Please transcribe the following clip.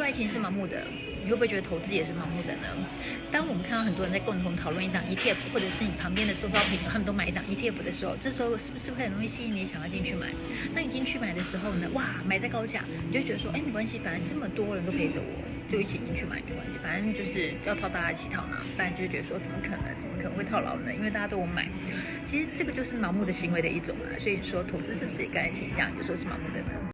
说爱情是盲目的，你会不会觉得投资也是盲目的呢？当我们看到很多人在共同讨论一档 ETF，或者是你旁边的周遭朋友他们都买一档 ETF 的时候，这时候是不是会很容易吸引你想要进去买？那你进去买的时候呢？哇，买在高价，你就觉得说，哎，没关系，反正这么多人都陪着我，就一起进去买没关系，反正就是要套大家一起套嘛。不然就觉得说，怎么可能？怎么可能会套牢呢？因为大家都有买。其实这个就是盲目的行为的一种啊。所以说，投资是不是也跟爱情一样，有时候是盲目的呢？